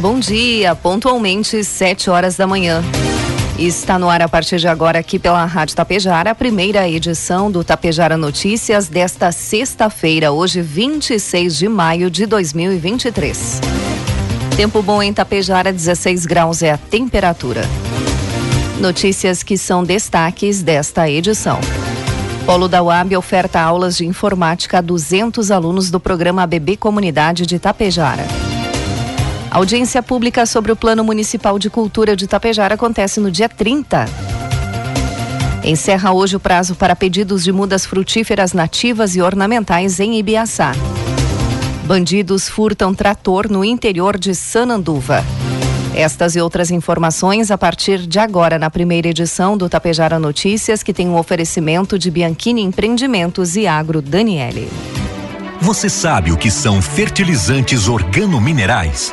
Bom dia, pontualmente 7 horas da manhã. Está no ar a partir de agora aqui pela Rádio Tapejara, a primeira edição do Tapejara Notícias desta sexta-feira, hoje 26 de maio de 2023. Tempo bom em Tapejara, 16 graus é a temperatura. Notícias que são destaques desta edição. Polo da UAB oferta aulas de informática a 200 alunos do programa ABB Comunidade de Tapejara. Audiência pública sobre o Plano Municipal de Cultura de Tapejara acontece no dia 30. Encerra hoje o prazo para pedidos de mudas frutíferas nativas e ornamentais em Ibiaçá. Bandidos furtam trator no interior de Sananduva. Estas e outras informações a partir de agora na primeira edição do Tapejara Notícias, que tem um oferecimento de Bianchini Empreendimentos e Agro Daniele. Você sabe o que são fertilizantes organominerais?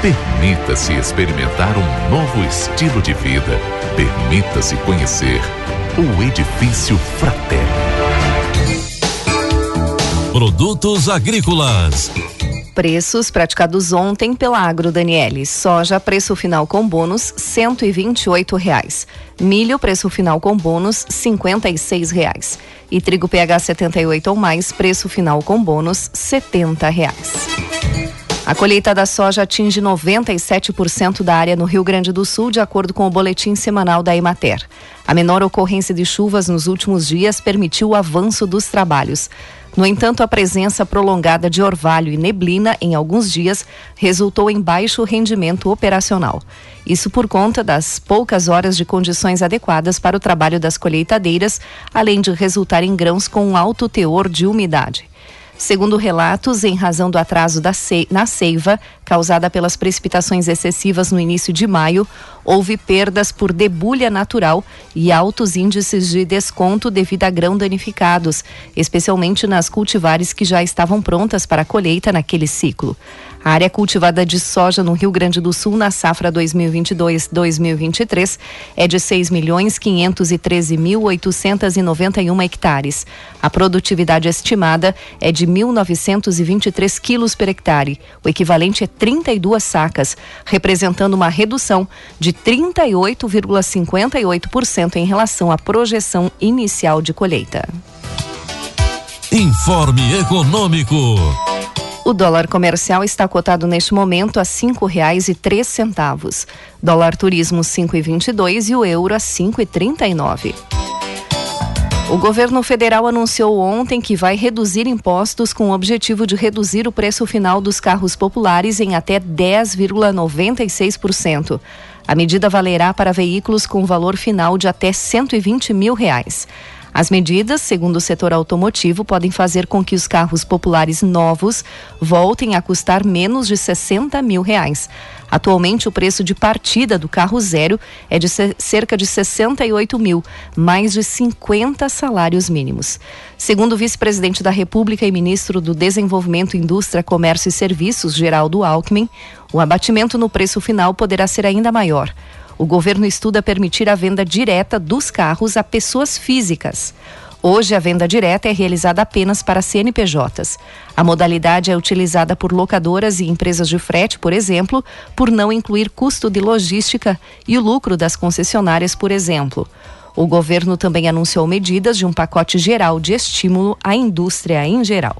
Permita-se experimentar um novo estilo de vida. Permita-se conhecer o Edifício Fratelli. Produtos agrícolas. Preços praticados ontem pela Agro Daniele. Soja, preço final com bônus, cento e vinte e oito reais. Milho, preço final com bônus, cinquenta e seis reais. E trigo PH 78 ou mais, preço final com bônus, setenta reais. A colheita da soja atinge 97% da área no Rio Grande do Sul, de acordo com o boletim semanal da Emater. A menor ocorrência de chuvas nos últimos dias permitiu o avanço dos trabalhos. No entanto, a presença prolongada de orvalho e neblina em alguns dias resultou em baixo rendimento operacional. Isso por conta das poucas horas de condições adequadas para o trabalho das colheitadeiras, além de resultar em grãos com alto teor de umidade. Segundo relatos, em razão do atraso ce... na seiva, causada pelas precipitações excessivas no início de maio, houve perdas por debulha natural e altos índices de desconto devido a grão danificados, especialmente nas cultivares que já estavam prontas para a colheita naquele ciclo. A área cultivada de soja no Rio Grande do Sul na safra 2022-2023 é de 6 milhões 513 mil 891 hectares. A produtividade estimada é de 1.923 quilos per hectare, o equivalente a 32 sacas, representando uma redução de 38,58% em relação à projeção inicial de colheita. Informe Econômico. O dólar comercial está cotado neste momento a cinco reais e três centavos. Dólar turismo cinco e vinte e dois e o euro a cinco e trinta e nove. O governo federal anunciou ontem que vai reduzir impostos com o objetivo de reduzir o preço final dos carros populares em até 10,96%. A medida valerá para veículos com valor final de até 120 mil reais. As medidas, segundo o setor automotivo, podem fazer com que os carros populares novos voltem a custar menos de 60 mil reais. Atualmente, o preço de partida do carro zero é de cerca de 68 mil, mais de 50 salários mínimos. Segundo o vice-presidente da República e ministro do Desenvolvimento, Indústria, Comércio e Serviços, Geraldo Alckmin, o abatimento no preço final poderá ser ainda maior. O governo estuda permitir a venda direta dos carros a pessoas físicas. Hoje, a venda direta é realizada apenas para CNPJs. A modalidade é utilizada por locadoras e empresas de frete, por exemplo, por não incluir custo de logística e o lucro das concessionárias, por exemplo. O governo também anunciou medidas de um pacote geral de estímulo à indústria em geral.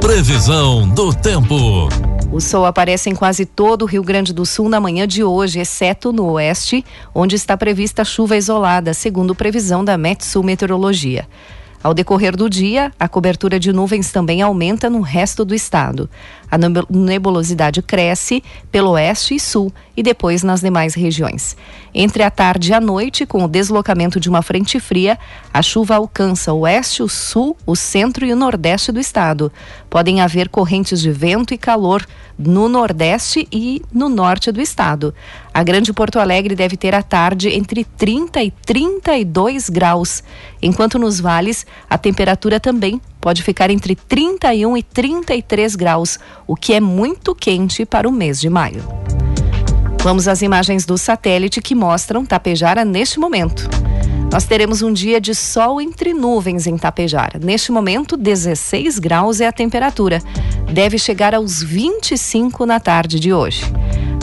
Previsão do tempo. O sol aparece em quase todo o Rio Grande do Sul na manhã de hoje, exceto no oeste, onde está prevista chuva isolada, segundo previsão da Metsul Meteorologia. Ao decorrer do dia, a cobertura de nuvens também aumenta no resto do estado. A nebulosidade cresce pelo oeste e sul e depois nas demais regiões. Entre a tarde e a noite, com o deslocamento de uma frente fria, a chuva alcança o oeste, o sul, o centro e o nordeste do estado. Podem haver correntes de vento e calor no nordeste e no norte do estado. A Grande Porto Alegre deve ter à tarde entre 30 e 32 graus, enquanto nos vales a temperatura também pode ficar entre 31 e 33 graus, o que é muito quente para o mês de maio. Vamos às imagens do satélite que mostram Tapejara neste momento. Nós teremos um dia de sol entre nuvens em Tapejara. Neste momento, 16 graus é a temperatura. Deve chegar aos 25 na tarde de hoje.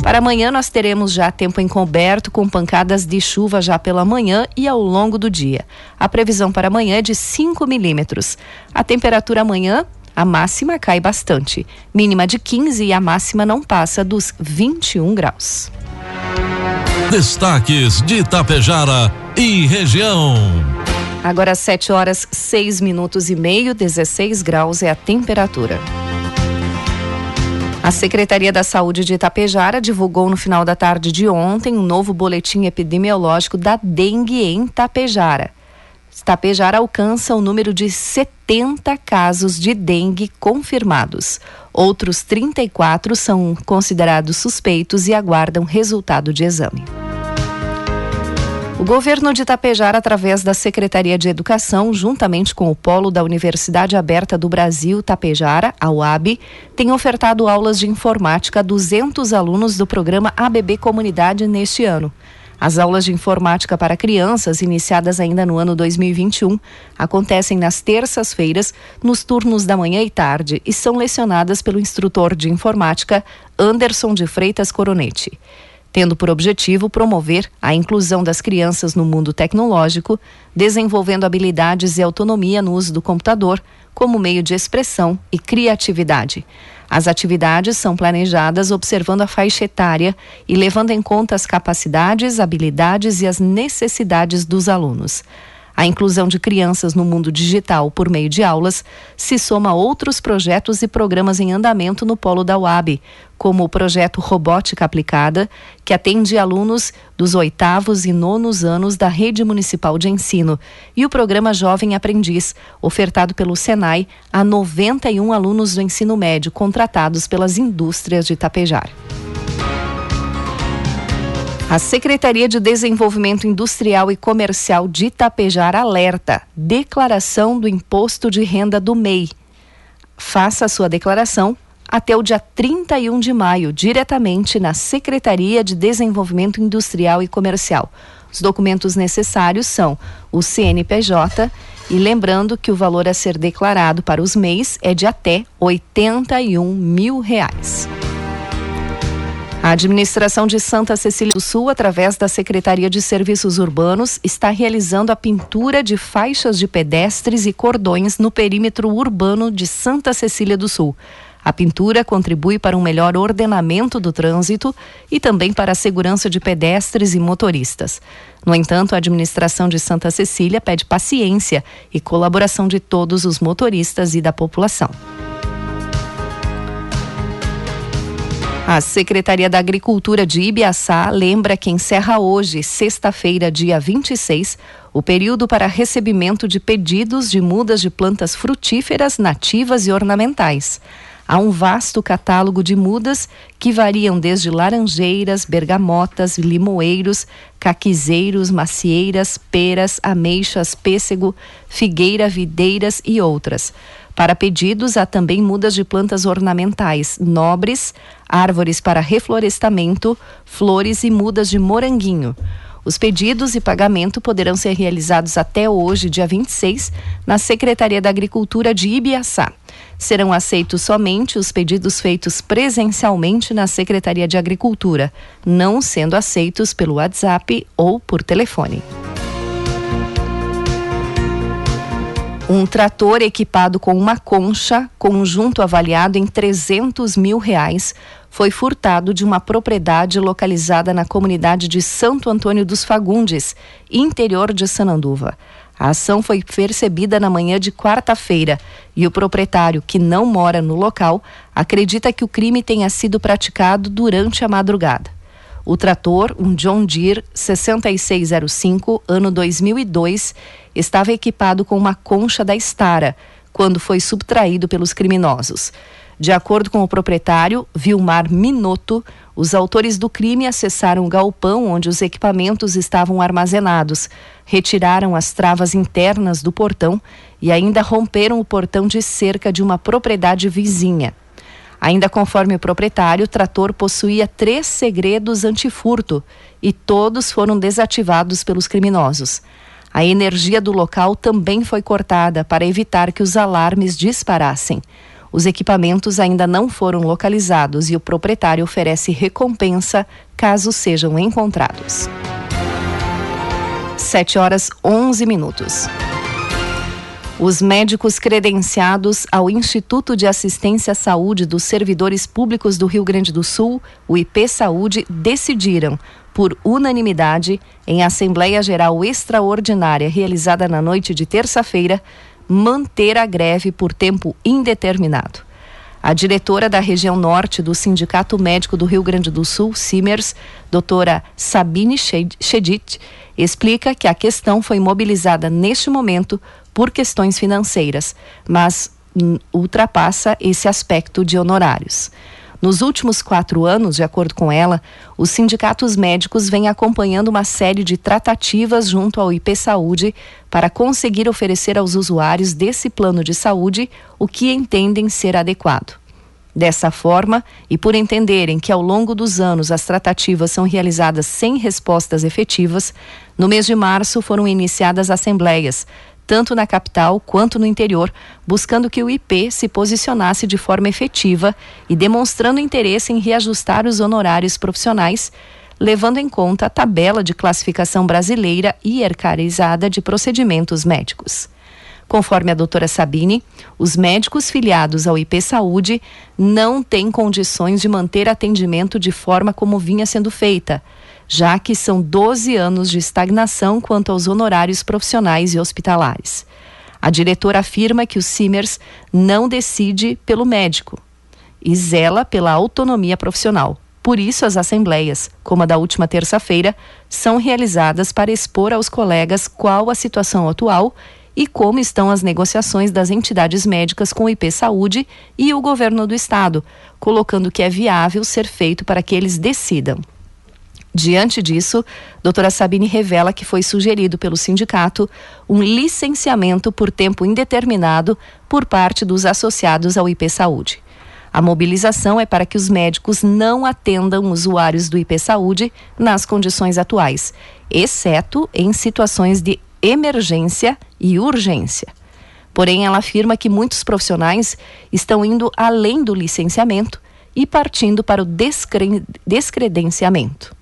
Para amanhã, nós teremos já tempo encoberto, com pancadas de chuva já pela manhã e ao longo do dia. A previsão para amanhã é de 5 milímetros. A temperatura amanhã a máxima cai bastante, mínima de 15 e a máxima não passa dos 21 graus. Destaques de Itapejara e região. Agora 7 horas 6 minutos e meio, 16 graus é a temperatura. A Secretaria da Saúde de Itapejara divulgou no final da tarde de ontem um novo boletim epidemiológico da dengue em Itapejara. Itapejara alcança o número de 70 casos de dengue confirmados. Outros 34 são considerados suspeitos e aguardam resultado de exame. O governo de Itapejara, através da Secretaria de Educação, juntamente com o Polo da Universidade Aberta do Brasil, Tapejara, a UAB, tem ofertado aulas de informática a 200 alunos do programa ABB Comunidade neste ano. As aulas de informática para crianças, iniciadas ainda no ano 2021, acontecem nas terças-feiras, nos turnos da manhã e tarde, e são lecionadas pelo instrutor de informática Anderson de Freitas Coronete tendo por objetivo promover a inclusão das crianças no mundo tecnológico, desenvolvendo habilidades e autonomia no uso do computador como meio de expressão e criatividade. As atividades são planejadas observando a faixa etária e levando em conta as capacidades, habilidades e as necessidades dos alunos. A inclusão de crianças no mundo digital por meio de aulas se soma a outros projetos e programas em andamento no polo da UAB, como o projeto Robótica Aplicada, que atende alunos dos oitavos e nonos anos da Rede Municipal de Ensino, e o programa Jovem Aprendiz, ofertado pelo Senai a 91 alunos do ensino médio contratados pelas indústrias de Tapejar. A Secretaria de Desenvolvimento Industrial e Comercial de Itapejar alerta: declaração do imposto de renda do MEI. Faça a sua declaração até o dia 31 de maio, diretamente na Secretaria de Desenvolvimento Industrial e Comercial. Os documentos necessários são o CNPJ e lembrando que o valor a ser declarado para os MEIs é de até 81 mil reais. A administração de Santa Cecília do Sul, através da Secretaria de Serviços Urbanos, está realizando a pintura de faixas de pedestres e cordões no perímetro urbano de Santa Cecília do Sul. A pintura contribui para um melhor ordenamento do trânsito e também para a segurança de pedestres e motoristas. No entanto, a administração de Santa Cecília pede paciência e colaboração de todos os motoristas e da população. A Secretaria da Agricultura de Ibiaçá lembra que encerra hoje, sexta-feira, dia 26, o período para recebimento de pedidos de mudas de plantas frutíferas nativas e ornamentais. Há um vasto catálogo de mudas que variam desde laranjeiras, bergamotas, limoeiros, caquizeiros, macieiras, peras, ameixas, pêssego, figueira, videiras e outras. Para pedidos, há também mudas de plantas ornamentais, nobres, árvores para reflorestamento, flores e mudas de moranguinho. Os pedidos e pagamento poderão ser realizados até hoje, dia 26, na Secretaria da Agricultura de Ibiaçá. Serão aceitos somente os pedidos feitos presencialmente na Secretaria de Agricultura, não sendo aceitos pelo WhatsApp ou por telefone. Um trator equipado com uma concha, conjunto avaliado em 300 mil reais, foi furtado de uma propriedade localizada na comunidade de Santo Antônio dos Fagundes, interior de Sananduva. A ação foi percebida na manhã de quarta-feira e o proprietário, que não mora no local, acredita que o crime tenha sido praticado durante a madrugada. O trator, um John Deere 6605, ano 2002, estava equipado com uma concha da Estara quando foi subtraído pelos criminosos. De acordo com o proprietário, Vilmar Minotto, os autores do crime acessaram o galpão onde os equipamentos estavam armazenados, retiraram as travas internas do portão e ainda romperam o portão de cerca de uma propriedade vizinha. Ainda conforme o proprietário, o trator possuía três segredos antifurto e todos foram desativados pelos criminosos. A energia do local também foi cortada para evitar que os alarmes disparassem. Os equipamentos ainda não foram localizados e o proprietário oferece recompensa caso sejam encontrados. 7 horas 11 minutos. Os médicos credenciados ao Instituto de Assistência à Saúde dos Servidores Públicos do Rio Grande do Sul, o IP Saúde, decidiram, por unanimidade, em Assembleia Geral Extraordinária realizada na noite de terça-feira, manter a greve por tempo indeterminado. A diretora da região norte do Sindicato Médico do Rio Grande do Sul, Simers, doutora Sabine Chedid, explica que a questão foi mobilizada neste momento por questões financeiras, mas ultrapassa esse aspecto de honorários. Nos últimos quatro anos, de acordo com ela, os sindicatos médicos vêm acompanhando uma série de tratativas junto ao IP Saúde para conseguir oferecer aos usuários desse plano de saúde o que entendem ser adequado. Dessa forma, e por entenderem que ao longo dos anos as tratativas são realizadas sem respostas efetivas, no mês de março foram iniciadas assembleias, tanto na capital quanto no interior, buscando que o IP se posicionasse de forma efetiva e demonstrando interesse em reajustar os honorários profissionais, levando em conta a tabela de classificação brasileira hierarquizada de procedimentos médicos. Conforme a doutora Sabine, os médicos filiados ao IP Saúde não têm condições de manter atendimento de forma como vinha sendo feita já que são 12 anos de estagnação quanto aos honorários profissionais e hospitalares. A diretora afirma que o Simers não decide pelo médico e zela pela autonomia profissional. Por isso, as assembleias, como a da última terça-feira, são realizadas para expor aos colegas qual a situação atual e como estão as negociações das entidades médicas com o IP Saúde e o governo do estado, colocando que é viável ser feito para que eles decidam. Diante disso, doutora Sabine revela que foi sugerido pelo sindicato um licenciamento por tempo indeterminado por parte dos associados ao IP Saúde. A mobilização é para que os médicos não atendam usuários do IP Saúde nas condições atuais, exceto em situações de emergência e urgência. Porém, ela afirma que muitos profissionais estão indo além do licenciamento e partindo para o descre descredenciamento.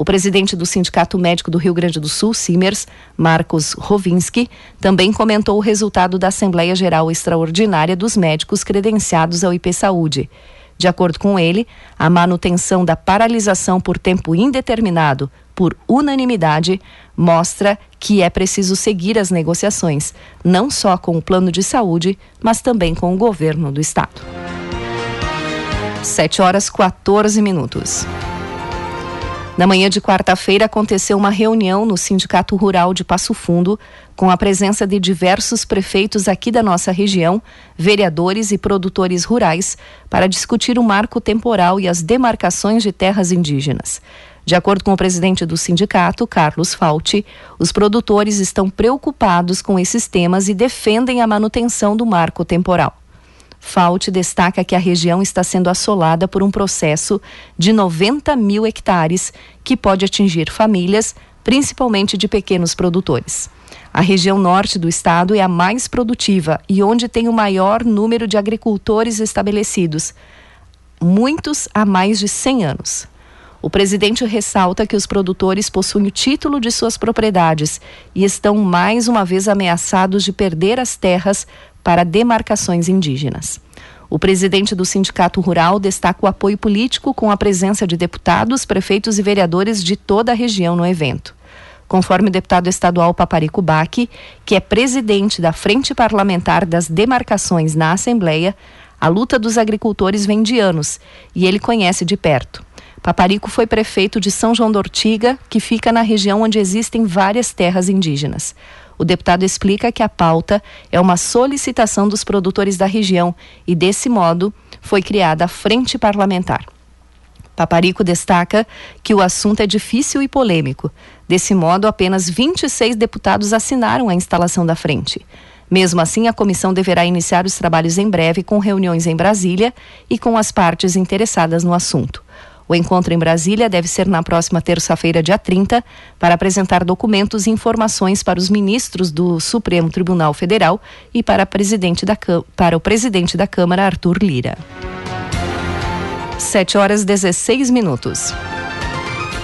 O presidente do Sindicato Médico do Rio Grande do Sul, Simers, Marcos Rovinski, também comentou o resultado da Assembleia Geral Extraordinária dos Médicos credenciados ao IP Saúde. De acordo com ele, a manutenção da paralisação por tempo indeterminado, por unanimidade, mostra que é preciso seguir as negociações, não só com o plano de saúde, mas também com o governo do estado. 7 horas 14 minutos. Na manhã de quarta-feira aconteceu uma reunião no Sindicato Rural de Passo Fundo, com a presença de diversos prefeitos aqui da nossa região, vereadores e produtores rurais, para discutir o marco temporal e as demarcações de terras indígenas. De acordo com o presidente do sindicato, Carlos Fauci, os produtores estão preocupados com esses temas e defendem a manutenção do marco temporal. Fauci destaca que a região está sendo assolada por um processo de 90 mil hectares que pode atingir famílias, principalmente de pequenos produtores. A região norte do estado é a mais produtiva e onde tem o maior número de agricultores estabelecidos, muitos há mais de 100 anos. O presidente ressalta que os produtores possuem o título de suas propriedades e estão mais uma vez ameaçados de perder as terras para demarcações indígenas. O presidente do Sindicato Rural destaca o apoio político com a presença de deputados, prefeitos e vereadores de toda a região no evento. Conforme o deputado estadual Paparico Baque, que é presidente da Frente Parlamentar das Demarcações na Assembleia, a luta dos agricultores vem de anos e ele conhece de perto. Paparico foi prefeito de São João d'Ortiga, que fica na região onde existem várias terras indígenas. O deputado explica que a pauta é uma solicitação dos produtores da região e, desse modo, foi criada a Frente Parlamentar. Paparico destaca que o assunto é difícil e polêmico. Desse modo, apenas 26 deputados assinaram a instalação da frente. Mesmo assim, a comissão deverá iniciar os trabalhos em breve com reuniões em Brasília e com as partes interessadas no assunto. O encontro em Brasília deve ser na próxima terça-feira, dia 30, para apresentar documentos e informações para os ministros do Supremo Tribunal Federal e para, presidente da, para o presidente da Câmara, Arthur Lira. 7 horas 16 minutos.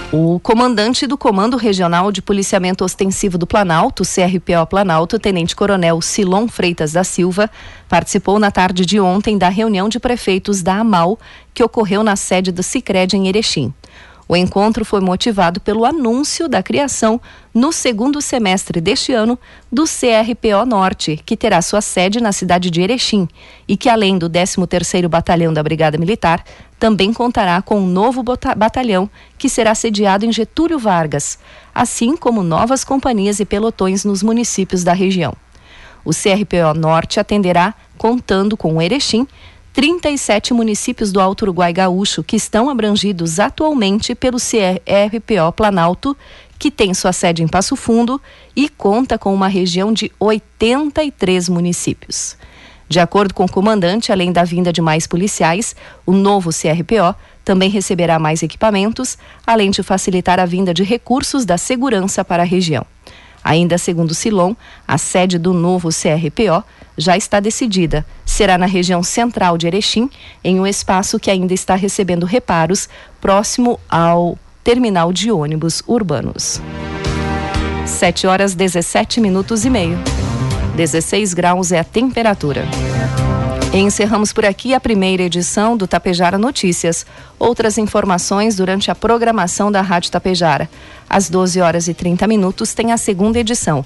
O comandante do Comando Regional de Policiamento Ostensivo do Planalto, CRPO Planalto, Tenente Coronel Silon Freitas da Silva, participou na tarde de ontem da reunião de prefeitos da AMAL, que ocorreu na sede do Sicredi em Erechim. O encontro foi motivado pelo anúncio da criação, no segundo semestre deste ano, do CRPO Norte, que terá sua sede na cidade de Erechim e que, além do 13º Batalhão da Brigada Militar, também contará com um novo batalhão que será sediado em Getúlio Vargas, assim como novas companhias e pelotões nos municípios da região. O CRPO Norte atenderá, contando com Erechim, 37 municípios do Alto Uruguai Gaúcho que estão abrangidos atualmente pelo CRPO Planalto, que tem sua sede em Passo Fundo e conta com uma região de 83 municípios. De acordo com o comandante, além da vinda de mais policiais, o novo CRPO também receberá mais equipamentos, além de facilitar a vinda de recursos da segurança para a região. Ainda segundo Silon, a sede do novo CRPO já está decidida. Será na região central de Erechim, em um espaço que ainda está recebendo reparos, próximo ao terminal de ônibus urbanos. 7 horas 17 minutos e meio. 16 graus é a temperatura. Encerramos por aqui a primeira edição do Tapejara Notícias. Outras informações durante a programação da Rádio Tapejara. Às 12 horas e 30 minutos tem a segunda edição.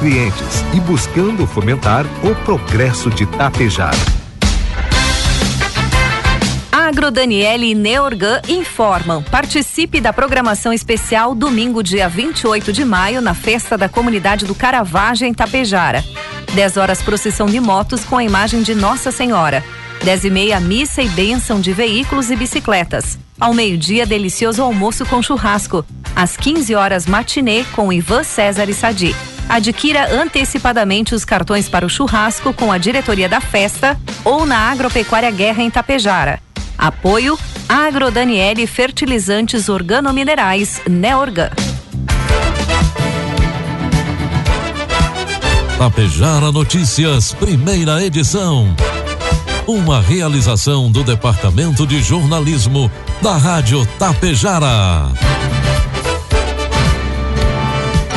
clientes e buscando fomentar o progresso de Tapejara. Agro Daniele e Neorgan informam. Participe da programação especial domingo, dia 28 de maio, na festa da comunidade do Caravaggio em Tapejara. 10 horas procissão de motos com a imagem de Nossa Senhora. 10 e meia missa e bênção de veículos e bicicletas. Ao meio-dia, delicioso almoço com churrasco. Às 15 horas, matinê com Ivan César e Sadi. Adquira antecipadamente os cartões para o churrasco com a diretoria da festa ou na Agropecuária Guerra em Tapejara. Apoio Agrodaniele Fertilizantes Organominerais Neorgan. Tapejara Notícias, primeira edição. Uma realização do Departamento de Jornalismo da Rádio Tapejara.